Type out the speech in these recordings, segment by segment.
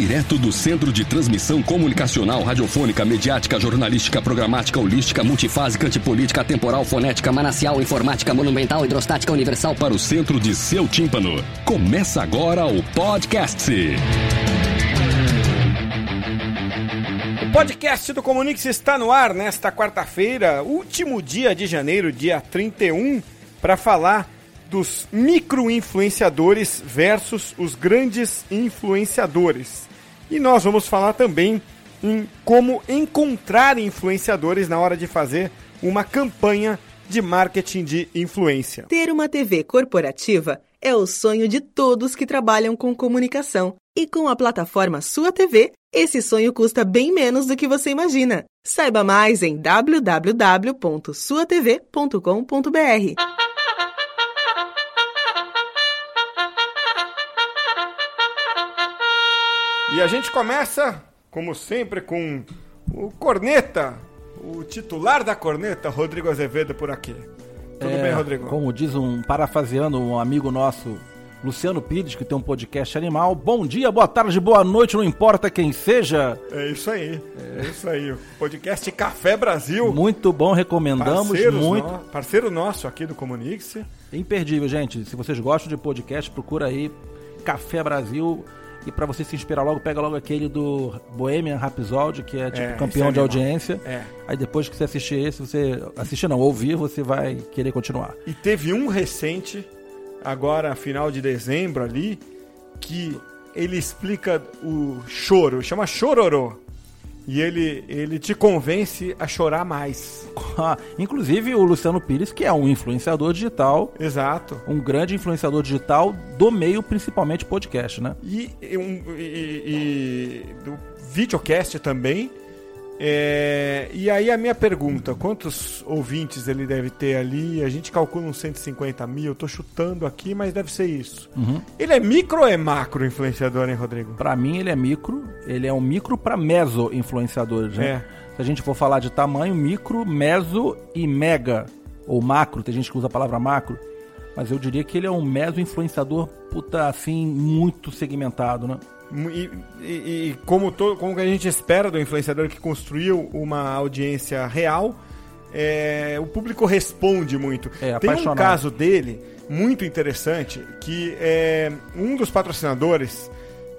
Direto do Centro de Transmissão Comunicacional, Radiofônica, Mediática, Jornalística, Programática, Holística, Multifásica, Antipolítica, Temporal, Fonética, Manacial, Informática, Monumental, Hidrostática, Universal para o centro de seu tímpano. Começa agora o podcast. O podcast do Comunix está no ar nesta quarta-feira, último dia de janeiro, dia 31, para falar dos micro-influenciadores versus os grandes influenciadores. E nós vamos falar também em como encontrar influenciadores na hora de fazer uma campanha de marketing de influência. Ter uma TV corporativa é o sonho de todos que trabalham com comunicação. E com a plataforma Sua TV, esse sonho custa bem menos do que você imagina. Saiba mais em www.suatv.com.br. E a gente começa, como sempre, com o corneta, o titular da corneta, Rodrigo Azevedo, por aqui. Tudo É, bem, Rodrigo? Como diz um, parafraseando um amigo nosso, Luciano Pires, que tem um podcast animal. Bom dia, boa tarde, boa noite, não importa quem seja. É isso aí, é isso aí. Podcast Café Brasil. Muito bom, recomendamos Parceiros muito. no- parceiro nosso aqui do Comunix. Imperdível, gente. Se vocês gostam de podcast, procura aí Café Brasil. E pra você se inspirar logo, pega logo aquele do Bohemian Rhapsody, que é tipo É, campeão é de audiência. É. Aí depois que você assistir esse, você. Assistir não, ouvir, você vai querer continuar. E teve um recente, agora final de dezembro ali, que ele explica o choro, chama chororô. E ele, ele te convence a chorar mais. Inclusive o Luciano Pires, que é um influenciador digital, Exato. um grande influenciador digital do meio, principalmente podcast, né? E, e um- e- e do videocast também. É, e aí a minha pergunta, quantos ouvintes ele deve ter ali? A gente calcula uns 150 mil, eu tô chutando aqui, mas deve ser isso. Uhum. Ele é micro ou é macro influenciador, hein, Rodrigo? Pra mim ele é micro, ele é um micro pra meso influenciadores, né? É. Se a gente for falar de tamanho, micro, meso e mega, ou macro, tem gente que usa a palavra macro, mas eu diria que ele é um meso influenciador, puta, assim, muito segmentado, né? E, e- e como, to, como a gente espera do influenciador que construiu uma audiência real, é, o público responde muito. É, Tem um caso dele muito interessante que é, um dos patrocinadores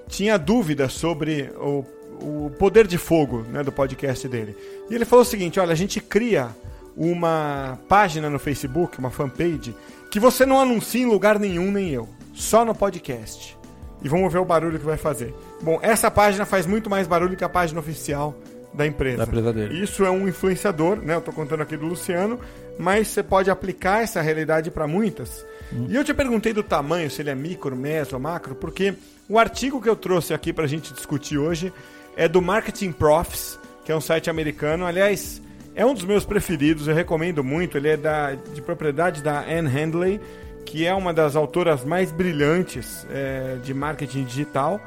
tinha dúvida sobre o, o poder de fogo né, do podcast dele. E ele falou o seguinte: olha, a gente cria uma página no Facebook, uma fanpage, que você não anuncia em lugar nenhum, nem eu, só no podcast. E vamos ver o barulho que vai fazer. Bom, essa página faz muito mais barulho que a página oficial da empresa. Da empresa dele. Isso é um influenciador, né? Eu tô contando aqui do Luciano, mas você pode aplicar essa realidade para muitas. E eu te perguntei do tamanho, se ele é micro, meso, macro, porque o artigo que eu trouxe aqui pra gente discutir hoje é do Marketing Profs, que é um site americano. Aliás, é um dos meus preferidos, eu recomendo muito. Ele é da, de propriedade da Anne Handley, que é uma das autoras mais brilhantes é, de marketing digital.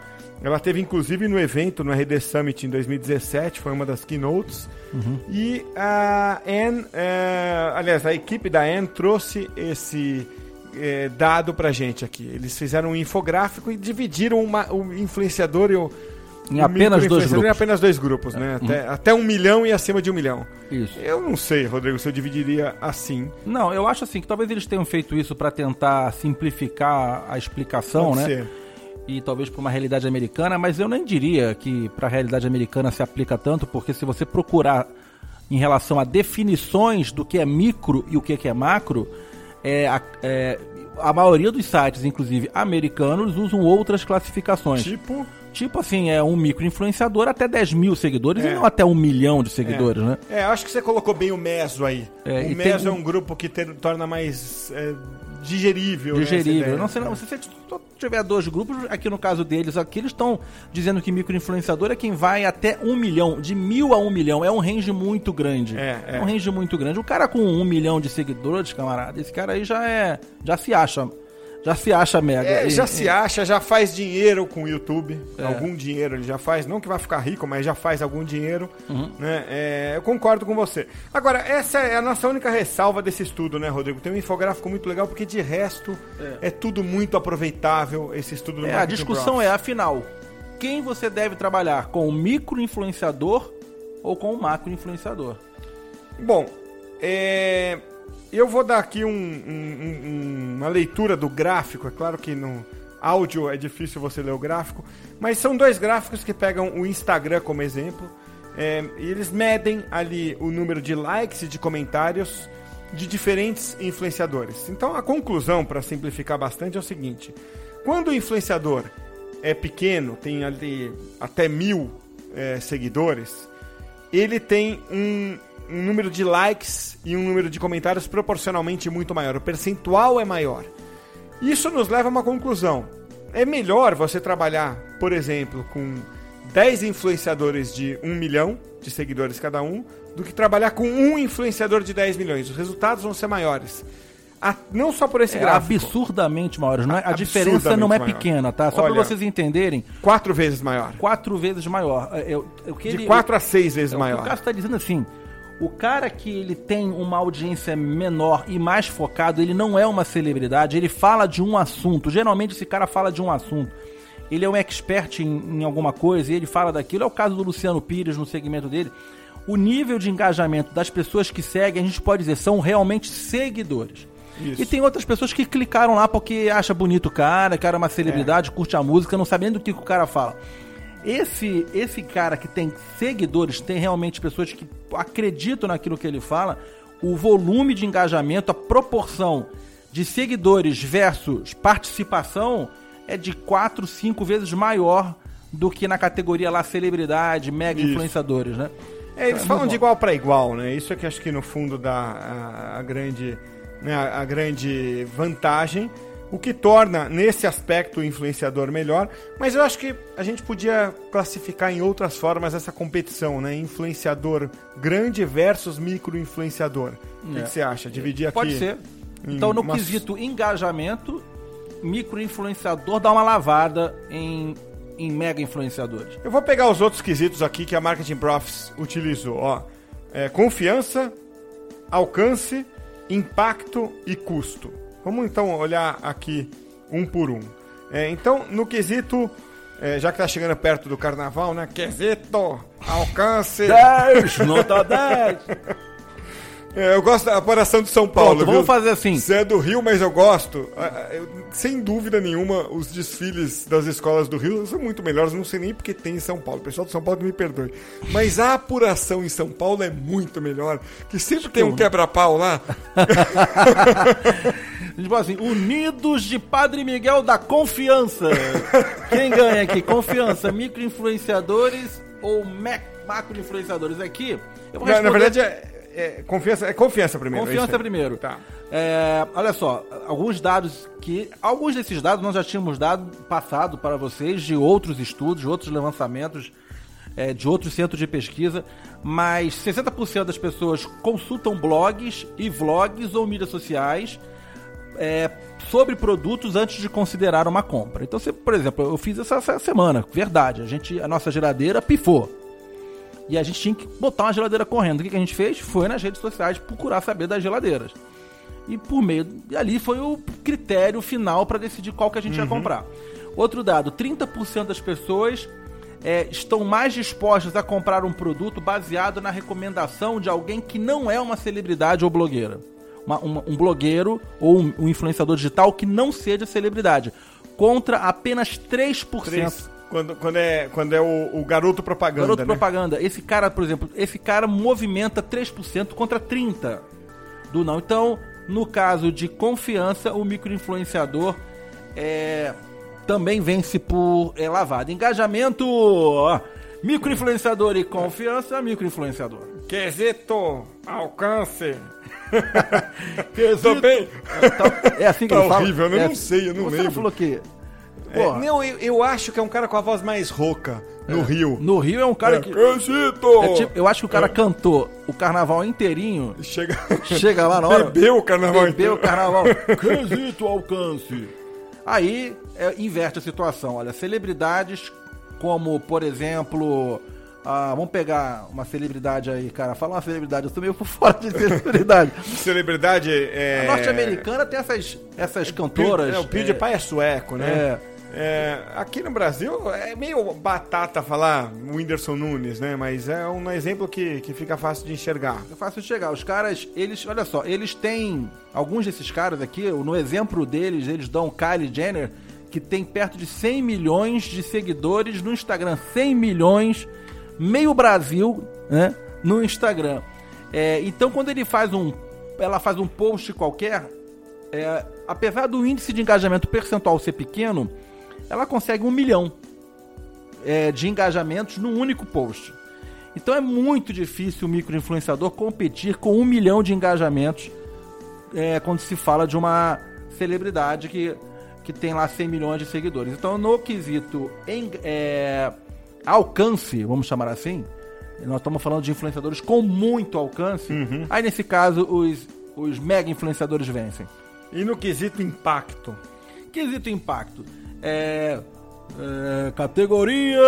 Ela teve inclusive no evento no RD Summit em 2017, foi uma das keynotes. E a Anne, é, aliás, a equipe da Anne trouxe esse é, dado pra gente aqui. Eles fizeram um infográfico e dividiram uma- o influenciador e o. Em apenas dois grupos. Em apenas dois grupos, né? Até, até um milhão e acima de um milhão. Isso. Eu não sei, Rodrigo, se eu dividiria assim. Não, eu acho assim que talvez eles tenham feito isso pra tentar simplificar a explicação, Pode né? ser. e talvez para uma realidade americana, mas eu nem diria que para a realidade americana se aplica tanto, porque se você procurar em relação a definições do que é micro e o que é macro, é, é, a maioria dos sites, inclusive americanos, usam outras classificações. Tipo. Tipo assim, é um micro influenciador até 10 mil seguidores É. e não até um milhão de seguidores, né? É, acho que você colocou bem o meso aí. É, o meso tem é um- grupo que ter- torna mais é, digerível. né, essa Digerível. ideia. Não, sei, não, se você tiver dois grupos, aqui no caso deles, aqui eles estão dizendo que microinfluenciador é quem vai até um milhão, de mil a um milhão. É um range muito grande. É, é. um range muito grande. O cara com um milhão de seguidores, camarada, esse cara aí já é. já se acha. Já se acha mega. É, E- já e- se acha, já faz dinheiro com o YouTube. É. Algum dinheiro ele já faz. Não que vai ficar rico, mas já faz algum dinheiro. Uhum. Né? É, eu concordo com você. Agora, essa é a nossa única ressalva desse estudo, né, Rodrigo? Tem um infográfico muito legal, porque de resto é, tudo muito aproveitável, esse estudo do É, a discussão Profs. é, afinal, quem você deve trabalhar? Com o micro-influenciador ou com o macro-influenciador? Bom, é, eu vou dar aqui um- um- um- uma leitura do gráfico. É claro que no áudio é difícil você ler o gráfico, mas são dois gráficos que pegam o Instagram como exemplo. é, e eles medem ali o número de likes e de comentários de diferentes influenciadores. Então a conclusão, para simplificar bastante, é o seguinte: quando o influenciador é pequeno, tem ali até mil é, seguidores, ele tem um, um número de likes e um número de comentários proporcionalmente muito maior. O percentual é maior. Isso nos leva a uma conclusão. É melhor você trabalhar, por exemplo, com 10 influenciadores de 1 milhão de seguidores cada um, do que trabalhar com um influenciador de 10 milhões. Os resultados vão ser maiores. A- não só por esse É gráfico. absurdamente maiores. Não é, a diferença não é maior. pequena, tá? Só para vocês entenderem, Quatro vezes maior. quatro vezes maior. É o que De ele- 4 a 6 vezes É, maior. o Cássio está dizendo assim, o cara que ele tem uma audiência menor e mais focado, ele não é uma celebridade, ele fala de um assunto. Geralmente esse cara fala de um assunto. Ele é um expert em, em alguma coisa e ele fala daquilo. É o caso do Luciano Pires no segmento dele. O nível de engajamento das pessoas que seguem, a gente pode dizer, são realmente seguidores. Isso. E tem outras pessoas que clicaram lá porque acha bonito o cara, que era uma celebridade, curte a música, não sabendo do que o cara fala. Esse, esse cara que tem seguidores, tem realmente pessoas que acreditam naquilo que ele fala, o volume de engajamento, a proporção de seguidores versus participação é de 4, 5 vezes maior do que na categoria lá celebridade, mega Isso. influenciadores, né? É, eles É falam de igual para igual, né? Isso é que acho que no fundo dá a, a grande, né, a, a grande vantagem, o que torna nesse aspecto o influenciador melhor. Mas eu acho que a gente podia classificar em outras formas essa competição, né? Influenciador grande versus micro influenciador. O que, É. que você acha? Dividir aqui. Pode ser. Então, no umas- quesito engajamento, micro-influenciador dá uma lavada em, em mega influenciadores. Eu vou pegar os outros quesitos aqui que a Marketing Profs utilizou. Ó, É, confiança, alcance, impacto e custo. Vamos então olhar aqui um por um. É, então, no quesito, é, já que está chegando perto do carnaval, né? Quesito, alcance. 10, nota 10. É, eu gosto da apuração de São Paulo. Pronto, vamos fazer assim. Você é do Rio, mas eu gosto. Ah, eu- sem dúvida nenhuma, os desfiles das escolas do Rio são muito melhores. Não sei nem porque tem em São Paulo. O pessoal de São Paulo me perdoe. Mas a apuração em São Paulo é muito melhor. Que sempre tem um quebra-pau lá. A gente fala assim, Unidos de Padre Miguel da Confiança. Quem ganha aqui? Confiança, micro-influenciadores ou mac- macro-influenciadores? Aqui, eu vou Na, na responder- verdade, é, é confiança, é confiança primeiro. é Confiança aí. primeiro. Tá. É, olha só, alguns dados que. Alguns desses dados nós já tínhamos dado passado para vocês de outros estudos, de outros lançamentos, é, de outros centros de pesquisa, mas 60% das pessoas consultam blogs e vlogs ou mídias sociais é, sobre produtos antes de considerar uma compra. Então, você, por exemplo, eu fiz essa, essa semana, verdade, a, gente, a nossa geladeira pifou. E a gente tinha que botar uma geladeira correndo. O que, que a gente fez? Foi nas redes sociais procurar saber das geladeiras. E por meio. E ali foi o critério final para decidir qual que a gente ia comprar. Outro dado: 30% das pessoas é, estão mais dispostas a comprar um produto baseado na recomendação de alguém que não é uma celebridade ou blogueira. Uma- uma- um blogueiro ou um, um influenciador digital que não seja celebridade. Contra apenas 3%. Três. Quando, quando, é, quando é o, o garoto propaganda. Garoto né? propaganda. Esse cara, por exemplo, esse cara movimenta 3% contra 30% do não. Então, no caso de confiança, o microinfluenciador é, também vence por é, lavada. Engajamento, ó, microinfluenciador e confiança, microinfluenciador. Quesito, alcance. Quesito. Também. Então, é assim que Tá ele fala? horrível, eu É não sei, eu não Você lembro. não falou que... É, não, eu, eu acho que é um cara com a voz mais rouca no Rio. no Rio é um cara É, que... Quesito! é tipo- eu acho que o cara cantou o carnaval inteirinho Chega, Chega lá na hora. Bebeu o carnaval Bebeu o inteiro. carnaval. Quesito alcance. Aí é, inverte a situação. Olha, celebridades como, por exemplo, ah, vamos pegar uma celebridade aí, cara. Fala uma celebridade, eu tô meio por fora de celebridade. Celebridade é. A norte-americana tem essas, essas cantoras. É, o PewDiePie é, sueco, né? É. É, aqui no Brasil é meio batata falar o Whindersson Nunes, né? Mas é um exemplo que, que fica fácil de enxergar. É fácil de enxergar. Os caras, eles, olha só, eles têm. Alguns desses caras aqui, no exemplo deles, eles dão Kylie Jenner, que tem perto de 100 milhões de seguidores no Instagram. 100 milhões, meio Brasil, né? No Instagram. É, então, quando ele faz um. Ela faz um post qualquer, é, apesar do índice de engajamento percentual ser pequeno ela consegue um milhão é, de engajamentos num único post. Então é muito difícil o microinfluenciador competir com um milhão de engajamentos é, quando se fala de uma celebridade que, que tem lá 100 milhões de seguidores. Então, no quesito em, é, alcance, vamos chamar assim, nós estamos falando de influenciadores com muito alcance. Uhum. Aí, nesse caso, os, os mega influenciadores vencem. E no quesito impacto? Quesito impacto é, é, categoria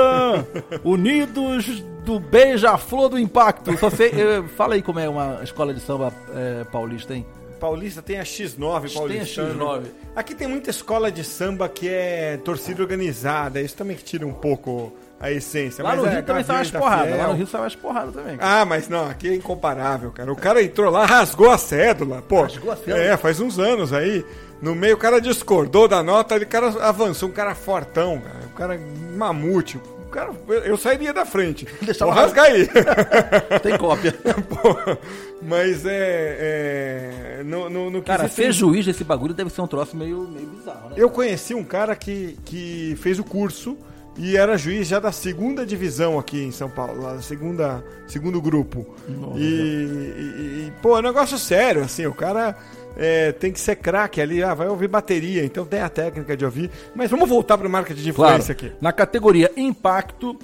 Unidos do Beija-Flor do Impacto. Só sei, fala aí como é uma escola de samba é, paulista, hein? Paulista tem a X9 paulista. Tem a X9. Aqui tem muita escola de samba que é torcida organizada. Isso também que tira um pouco a essência. Lá mas no é, Rio também sai umas porradas. Lá no Rio sai umas porradas também. Cara. Ah, mas não, aqui é incomparável, cara. O cara entrou lá, rasgou a cédula. Pô, rasgou a cédula? É, faz uns anos aí. No meio o cara discordou da nota, o cara avançou, um cara fortão, cara, um cara mamute. O cara, eu sairia da frente. Deixa eu rasgar aí. Tem cópia. Pô, mas é. é no, no, no cara, ser juiz desse bagulho deve ser um troço meio, meio bizarro, né? Eu conheci um cara que, que fez o curso e era juiz já da segunda divisão aqui em São Paulo, lá, segunda, segundo grupo. E, e, e, pô, é um negócio sério, assim, o cara é, tem que ser craque ali, ah, vai ouvir bateria, então tem a técnica de ouvir. Mas vamos voltar para o marketing de influência claro. aqui. Na categoria impacto,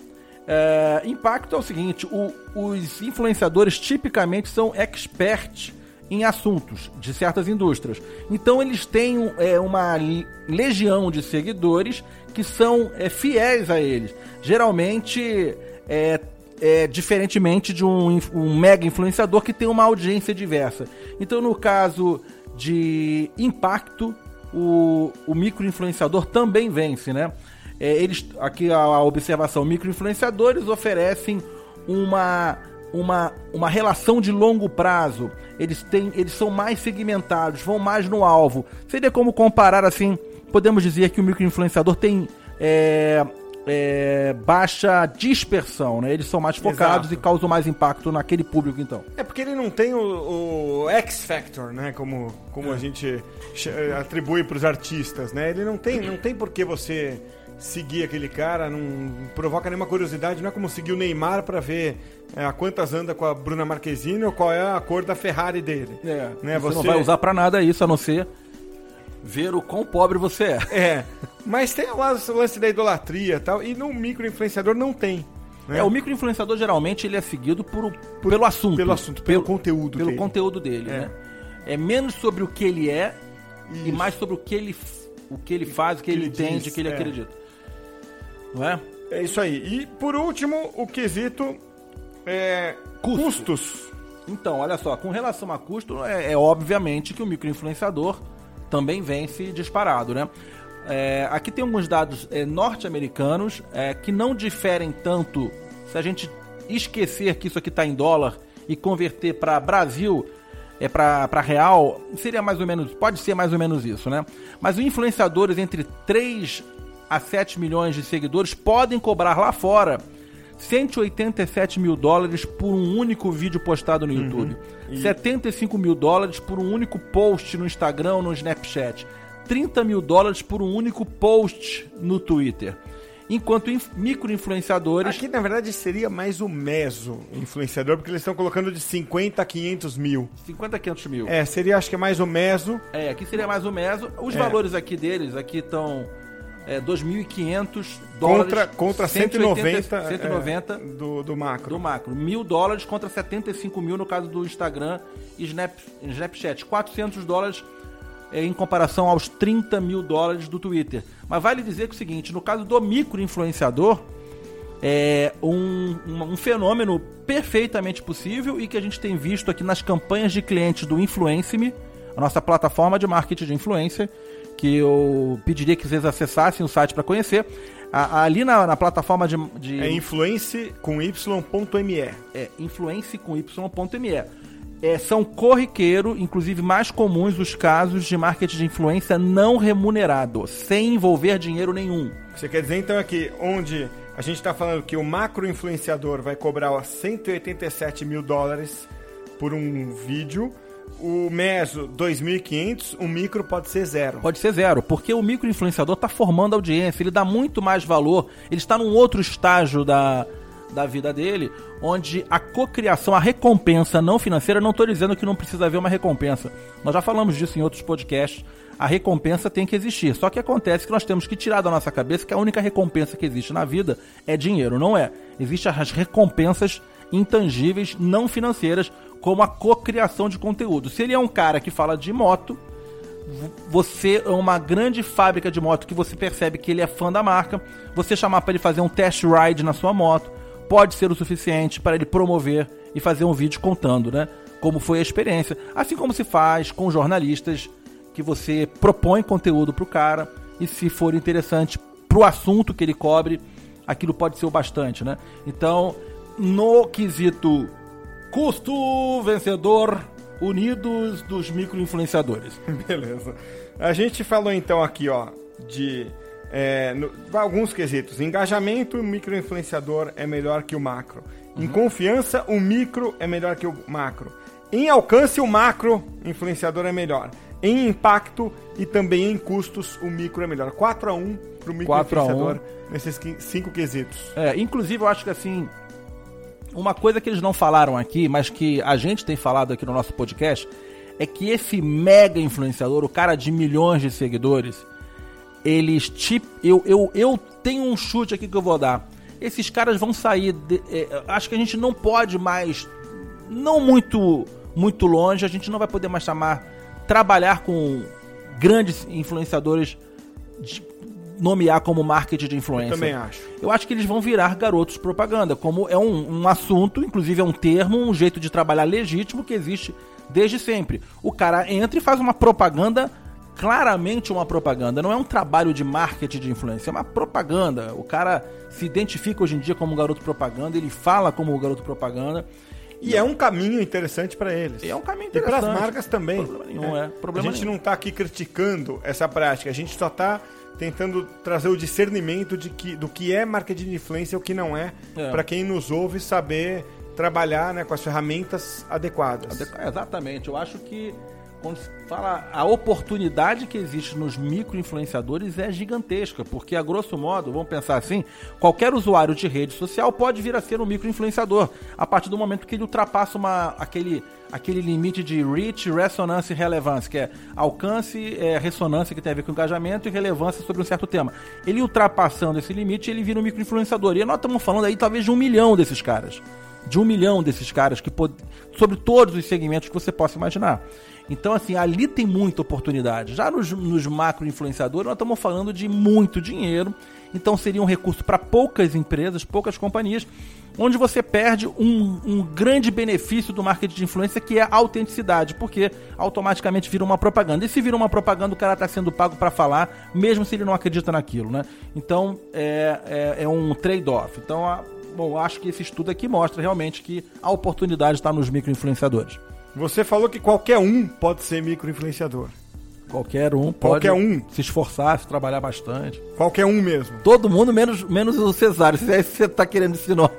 é, impacto é o seguinte: o, os influenciadores tipicamente são experts em assuntos de certas indústrias. Então eles têm é, uma legião de seguidores que são é, fiéis a eles. Geralmente é, é, diferentemente de um, um, mega influenciador que tem uma audiência diversa. Então, no caso de impacto, o, o microinfluenciador também vence, né? É, eles, aqui a, a observação, microinfluenciadores oferecem uma, uma, uma relação de longo prazo. Eles, têm, eles são mais segmentados, vão mais no alvo. Seria como comparar assim, podemos dizer que o microinfluenciador tem é, é, baixa dispersão, né? Eles são mais focados Exato. e causam mais impacto naquele público, então. É porque ele não tem o, o X Factor, né? Como, como é. a gente atribui para os artistas, né? Ele não tem, não tem por que você seguir aquele cara, não provoca nenhuma curiosidade, não é como seguir o Neymar para ver é, a quantas anda com a Bruna Marquezine ou qual é a cor da Ferrari dele. É, né? você, você não vai usar para nada isso, a não ser ver o quão pobre você é. É. Mas tem o lance da idolatria e tal, e no micro-influenciador não tem. Né? É, o micro-influenciador geralmente ele é seguido por, por, pelo assunto. Pelo assunto, pelo, pelo conteúdo Pelo dele. conteúdo dele, é. né? É menos sobre o que ele é Isso. e mais sobre o que ele, o que ele faz, o que, que ele, entende, diz, o que ele é. acredita. Não é? É isso aí. E por último, o quesito é Custo. custos. Então, olha só, com relação a custo, é, é obviamente que o microinfluenciador também vence disparado, né? É, aqui tem alguns dados é, norte-americanos é, que não diferem tanto se a gente esquecer que isso aqui está em dólar e converter para Brasil, é para real, seria mais ou menos, pode ser mais ou menos isso, né? Mas os influenciadores entre 3 a 7 milhões de seguidores podem cobrar lá fora 187 mil dólares por um único vídeo postado no uhum. YouTube. Uhum. E... 75 mil dólares por um único post no Instagram ou no Snapchat. 30 mil dólares por um único post no Twitter. Enquanto micro-influenciadores. Aqui, na verdade, seria mais o meso influenciador, porque eles estão colocando de 50 a 500 mil. 50 a 500 mil. É, seria, acho que é mais o meso. É, aqui seria mais o meso. Os é. valores aqui deles, aqui estão é, 2.500 dólares. Contra, contra 190, 190 é, do, do macro. Do macro. Mil dólares contra 75 mil no caso do Instagram e Snap, Snapchat. 400 dólares é, em comparação aos 30 mil dólares do Twitter. Mas vale dizer que é o seguinte, no caso do micro-influenciador, é um, um, um, fenômeno perfeitamente possível e que a gente tem visto aqui nas campanhas de clientes do Influence-me, a nossa plataforma de marketing de influência, que eu pediria que vocês acessassem o site para conhecer. A, ali na, na, plataforma de, de. É influence com y.me. É, influence com y.me é, são corriqueiro, inclusive mais comuns, os casos de marketing de influência não remunerado, sem envolver dinheiro nenhum. Você quer dizer então é que onde a gente está falando que o macro influenciador vai cobrar 187 mil dólares por um vídeo, o meso 2.500, o micro pode ser zero. Pode ser zero, porque o micro influenciador está formando audiência, ele dá muito mais valor, ele está num outro estágio da, da vida dele, onde a cocriação, a recompensa não financeira, não estou dizendo que não precisa haver uma recompensa. Nós já falamos disso em outros podcasts. A recompensa tem que existir. Só que acontece que nós temos que tirar da nossa cabeça que a única recompensa que existe na vida é dinheiro. Não é. Existem as recompensas intangíveis, não financeiras, como a cocriação de conteúdo. Se ele é um cara que fala de moto, você é uma grande fábrica de moto que você percebe que ele é fã da marca, você chamar para ele fazer um test ride na sua moto, pode ser o suficiente para ele promover e fazer um vídeo contando, né? Como foi a experiência. Assim como se faz com jornalistas que você propõe conteúdo para o cara e se for interessante para o assunto que ele cobre, aquilo pode ser o bastante, né? Então, no quesito custo vencedor, unidos dos micro-influenciadores. Beleza. A gente falou então aqui, ó, de é, no, alguns quesitos. Engajamento, o microinfluenciador é melhor que o macro. Uhum. Em confiança, o micro é melhor que o macro. Em alcance, o macro influenciador é melhor. Em impacto e também em custos, o micro é melhor. 4 a 1 para o microinfluenciador nesses cinco quesitos. É, inclusive, eu acho que assim, uma coisa que eles não falaram aqui, mas que a gente tem falado aqui no nosso podcast, é que esse mega influenciador, o cara de milhões de seguidores, eles tipo. Eu, eu, eu tenho um chute aqui que eu vou dar. Esses caras vão sair. De, é, acho que a gente não pode mais. Não muito, muito longe, a gente não vai poder mais chamar. Trabalhar com grandes influenciadores. De, nomear como marketing de influência. Eu também acho. Eu acho que eles vão virar garotos propaganda, como é um, um assunto, inclusive é um termo, um jeito de trabalhar legítimo que existe desde sempre. O cara entra e faz uma propaganda claramente uma propaganda, não é um trabalho de marketing de influência, é uma propaganda. O cara se identifica hoje em dia como um garoto propaganda, ele fala como um garoto propaganda. E é um caminho interessante para eles. E é um caminho interessante. E para as marcas também. Problema nenhum, é. é. Problema a gente nenhum. não está aqui criticando essa prática, a gente só está tentando trazer o discernimento de que, do que é marketing de influência e o que não é, é. para quem nos ouve saber trabalhar né, com as ferramentas adequadas. Exatamente. Eu acho que quando se fala a oportunidade que existe nos micro-influenciadores é gigantesca, porque a grosso modo, vamos pensar assim, qualquer usuário de rede social pode vir a ser um micro-influenciador, a partir do momento que ele ultrapassa uma, aquele, aquele limite de reach, ressonância e relevância, que é alcance, é, ressonância que tem a ver com engajamento e relevância sobre um certo tema. Ele ultrapassando esse limite, ele vira um micro-influenciador. E nós estamos falando aí talvez de um milhão desses caras. De um milhão desses caras que sobre todos os segmentos que você possa imaginar. Então, assim, ali tem muita oportunidade. Já nos, nos macro influenciadores, nós estamos falando de muito dinheiro. Então, seria um recurso para poucas empresas, poucas companhias, onde você perde um, um, grande benefício do marketing de influência, que é a autenticidade, porque automaticamente vira uma propaganda. E se vira uma propaganda, o cara está sendo pago para falar, mesmo se ele não acredita naquilo, né? Então, é, é, é um trade-off. Então, a, bom, acho que esse estudo aqui mostra realmente que a oportunidade está nos micro-influenciadores. Você falou que qualquer um pode ser microinfluenciador. Qualquer um pode qualquer um. se esforçar, se trabalhar bastante. Qualquer um mesmo. Todo mundo, menos, menos o Cesário. Se é isso que você está querendo ensinar.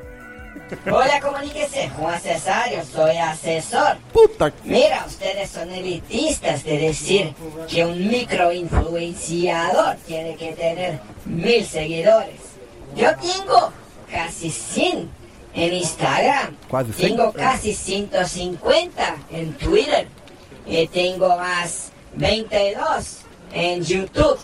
Hola, comuníquese. Juan Cesario, soy asesor. Puta. Mira, ustedes son elitistas de decir que un microinfluenciador tiene que tener mil seguidores. Yo tengo casi 100 en Instagram. Tengo casi 150 en Twitter. Y tengo más 22 en YouTube.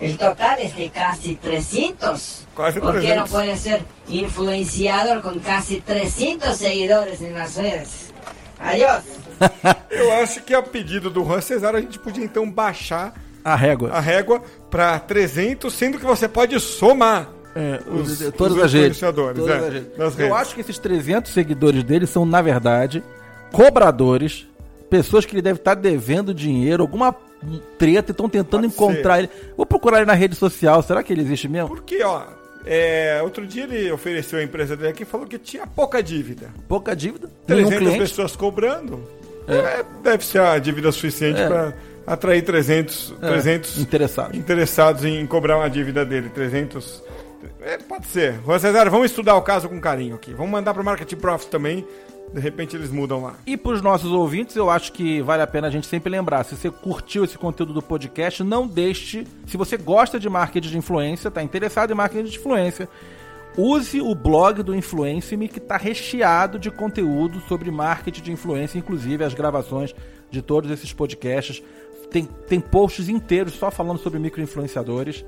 El total es de casi 300. ¿Por qué no puede ser influenciador con casi 300 seguidores en las redes? Adiós. Eu acho que a pedido do Juan Cesar a gente podia então baixar A régua. a régua para 300, sendo que você pode somar. É, os- os- todas os as redes. Todas é, as redes. Eu redes. acho que esses 300 seguidores dele são, na verdade, cobradores, pessoas que ele deve estar devendo dinheiro, alguma treta e estão tentando Pode encontrar ser. ele. Vou procurar ele na rede social. Será que ele existe mesmo? Porque, ó, é, outro dia ele ofereceu a empresa dele aqui e falou que tinha pouca dívida. Pouca dívida, nenhum 300 cliente. pessoas cobrando. É, deve ser a dívida suficiente É. para atrair 300, É, 300 interessados. interessados em cobrar uma dívida dele. 300. É, pode ser. Juan Cesar, vamos estudar o caso com carinho aqui. Vamos mandar para o Marketing Profit também. De repente eles mudam lá. E para os nossos ouvintes, eu acho que vale a pena a gente sempre lembrar. Se você curtiu esse conteúdo do podcast, não deixe. Se você gosta de marketing de influência, está interessado em marketing de influência, use o blog do Influence-me, que está recheado de conteúdo sobre marketing de influência, inclusive as gravações de todos esses podcasts. Tem, tem posts inteiros só falando sobre microinfluenciadores.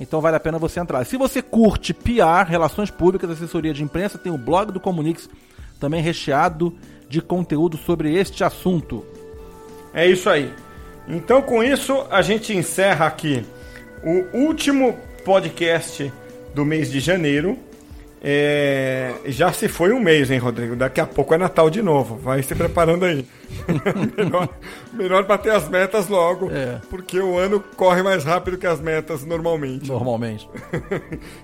Então vale a pena você entrar. Se você curte PR, relações públicas, assessoria de imprensa, tem o blog do Comunix também recheado de conteúdo sobre este assunto. É isso aí. Então, com isso, a gente encerra aqui o último podcast do mês de janeiro. É, Já se foi um mês, hein, Rodrigo? Daqui a pouco é Natal de novo. Vai se preparando aí. melhor, melhor bater as metas logo, É. porque o ano corre mais rápido que as metas normalmente. Normalmente.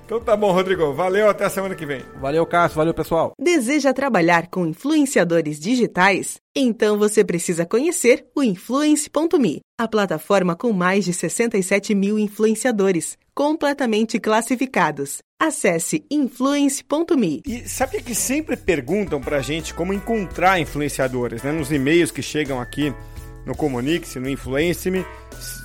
Então tá bom, Rodrigo. Valeu, até a semana que vem. Valeu, Cássio. Valeu, pessoal. Deseja trabalhar com influenciadores digitais? Então você precisa conhecer o Influence.me, a plataforma com mais de 67 mil influenciadores, completamente classificados. Acesse influence.me. E sabe que sempre perguntam pra gente como encontrar influenciadores, né? Nos e-mails que chegam aqui no Comunix, no Influence-me.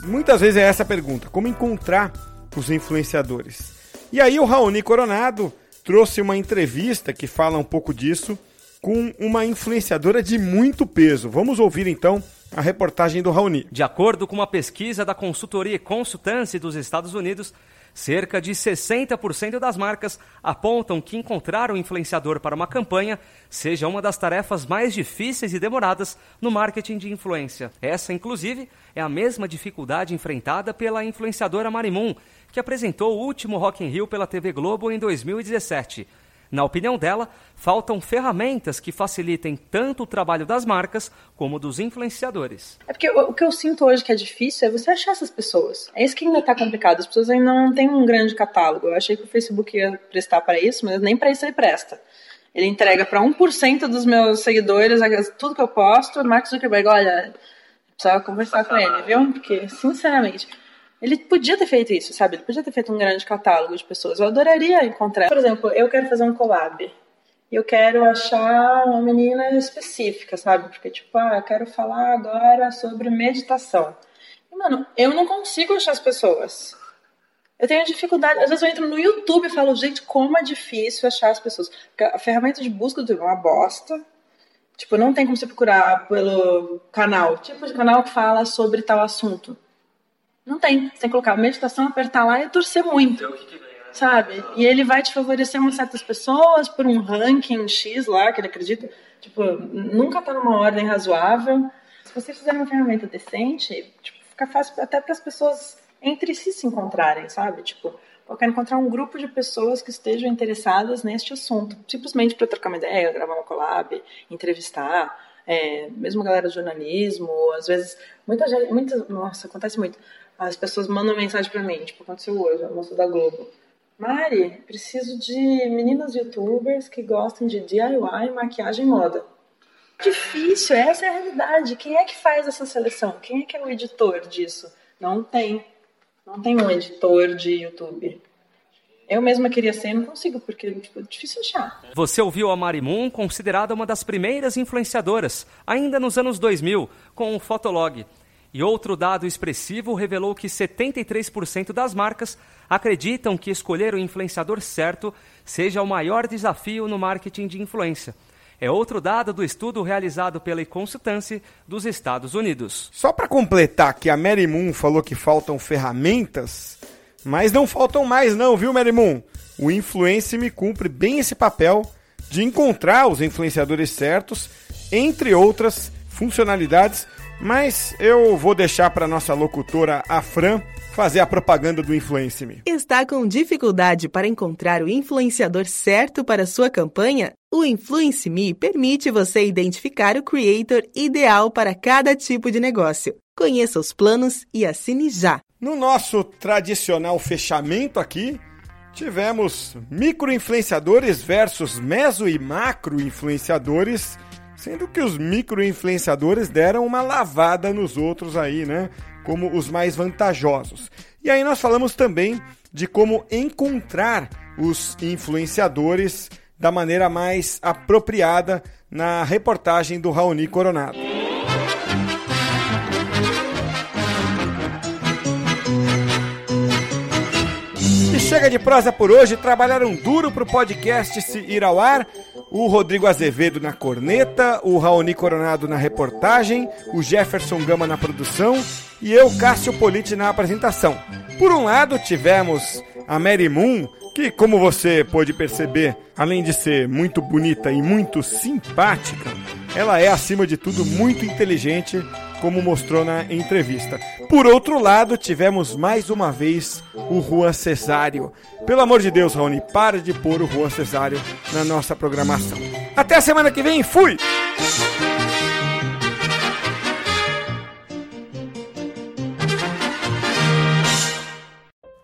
Muitas vezes é essa pergunta: como encontrar os influenciadores? E aí o Raoni Coronado trouxe uma entrevista que fala um pouco disso com uma influenciadora de muito peso. Vamos ouvir então a reportagem do Raoni. De acordo com uma pesquisa da consultoria Consultance dos Estados Unidos, cerca de 60% das marcas apontam que encontrar um influenciador para uma campanha seja uma das tarefas mais difíceis e demoradas no marketing de influência. Essa, inclusive, é a mesma dificuldade enfrentada pela influenciadora Marimun, que apresentou o último Rock in Rio pela TV Globo em 2017. Na opinião dela, faltam ferramentas que facilitem tanto o trabalho das marcas como dos influenciadores. É porque o que eu sinto hoje que é difícil é você achar essas pessoas. É isso que ainda tá complicado. As pessoas ainda não têm um grande catálogo. Eu achei que o Facebook ia prestar para isso, mas nem para isso ele presta. Ele entrega para 1% dos meus seguidores tudo que eu posto. Mark Zuckerberg, olha, precisava conversar com ele, viu? Porque, sinceramente, ele podia ter feito isso, sabe? Ele podia ter feito um grande catálogo de pessoas. Eu adoraria encontrar. Por exemplo, eu quero fazer um collab. E eu quero achar uma menina específica, sabe? Porque, tipo, ah, eu quero falar agora sobre meditação. E, mano, eu não consigo achar as pessoas. Eu tenho dificuldade. Às vezes eu entro no YouTube e falo, gente, como é difícil achar as pessoas. Porque a ferramenta de busca do YouTube é uma bosta. Tipo, não tem como você procurar pelo canal. Tipo de canal que fala sobre tal assunto. Não tem. Você tem que colocar meditação, apertar lá e torcer muito. Sabe? E ele vai te favorecer umas certas pessoas por um ranking X lá, que ele acredita. Tipo, nunca tá numa ordem razoável. Se você fizer uma ferramenta decente, tipo, fica fácil até para as pessoas entre si se encontrarem, sabe? Tipo, eu quero encontrar um grupo de pessoas que estejam interessadas neste assunto. Simplesmente para trocar uma ideia, gravar uma collab, entrevistar. É, mesmo galera de jornalismo, às vezes, muita gente, muita, nossa, acontece muito. As pessoas mandam mensagem para mim, tipo, aconteceu hoje, a moça da Globo. Mari, preciso de meninas youtubers que gostem de DIY, maquiagem e moda. Difícil, essa é a realidade. Quem é que faz essa seleção? Quem é que é o editor disso? Não tem. Não tem um editor de YouTube. Eu mesma queria ser, não consigo, porque tipo, é difícil achar. Você ouviu a Marimun, considerada uma das primeiras influenciadoras, ainda nos anos 2000, com o Fotolog. E outro dado expressivo revelou que 73% das marcas acreditam que escolher o influenciador certo seja o maior desafio no marketing de influência. É outro dado do estudo realizado pela Consultance dos Estados Unidos. Só para completar que a Mary Moon falou que faltam ferramentas, mas não faltam mais não, viu Mary Moon? O Influence me cumpre bem esse papel de encontrar os influenciadores certos entre outras funcionalidades, mas eu vou deixar para nossa locutora, a Fran, fazer a propaganda do Influence Me. Está com dificuldade para encontrar o influenciador certo para sua campanha? O Influence Me permite você identificar o creator ideal para cada tipo de negócio. Conheça os planos e assine já. No nosso tradicional fechamento aqui, tivemos microinfluenciadores versus meso e macro influenciadores, sendo que os microinfluenciadores deram uma lavada nos outros aí, né? Como os mais vantajosos. E aí nós falamos também de como encontrar os influenciadores da maneira mais apropriada na reportagem do Raoni Coronado. chega de prosa por hoje. Trabalharam duro para o podcast se ir ao ar. O Rodrigo Azevedo na corneta, o Raoni Coronado na reportagem, o Jefferson Gama na produção e eu, Cássio Politi, na apresentação. Por um lado, tivemos a Mary Moon, que, como você pôde perceber, além de ser muito bonita e muito simpática, ela é, acima de tudo, muito inteligente como mostrou na entrevista. Por outro lado, tivemos mais uma vez o Juan Cesário. Pelo amor de Deus, Raoni, para de pôr o Juan Cesário na nossa programação. Até a semana que vem, fui!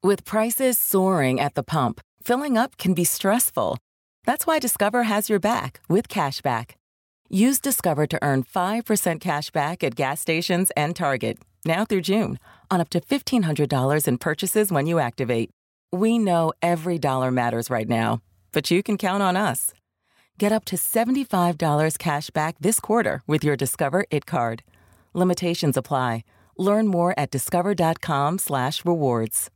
With prices soaring at the pump, filling up can be stressful. That's why Discover has your back with cashback. Use Discover to earn 5% cash back at gas stations and Target, now through June, on up to $1,500 in purchases when you activate. We know every dollar matters right now, but you can count on us. Get up to $75 cash back this quarter with your Discover It card. Limitations apply. Learn more at discover.com slash rewards.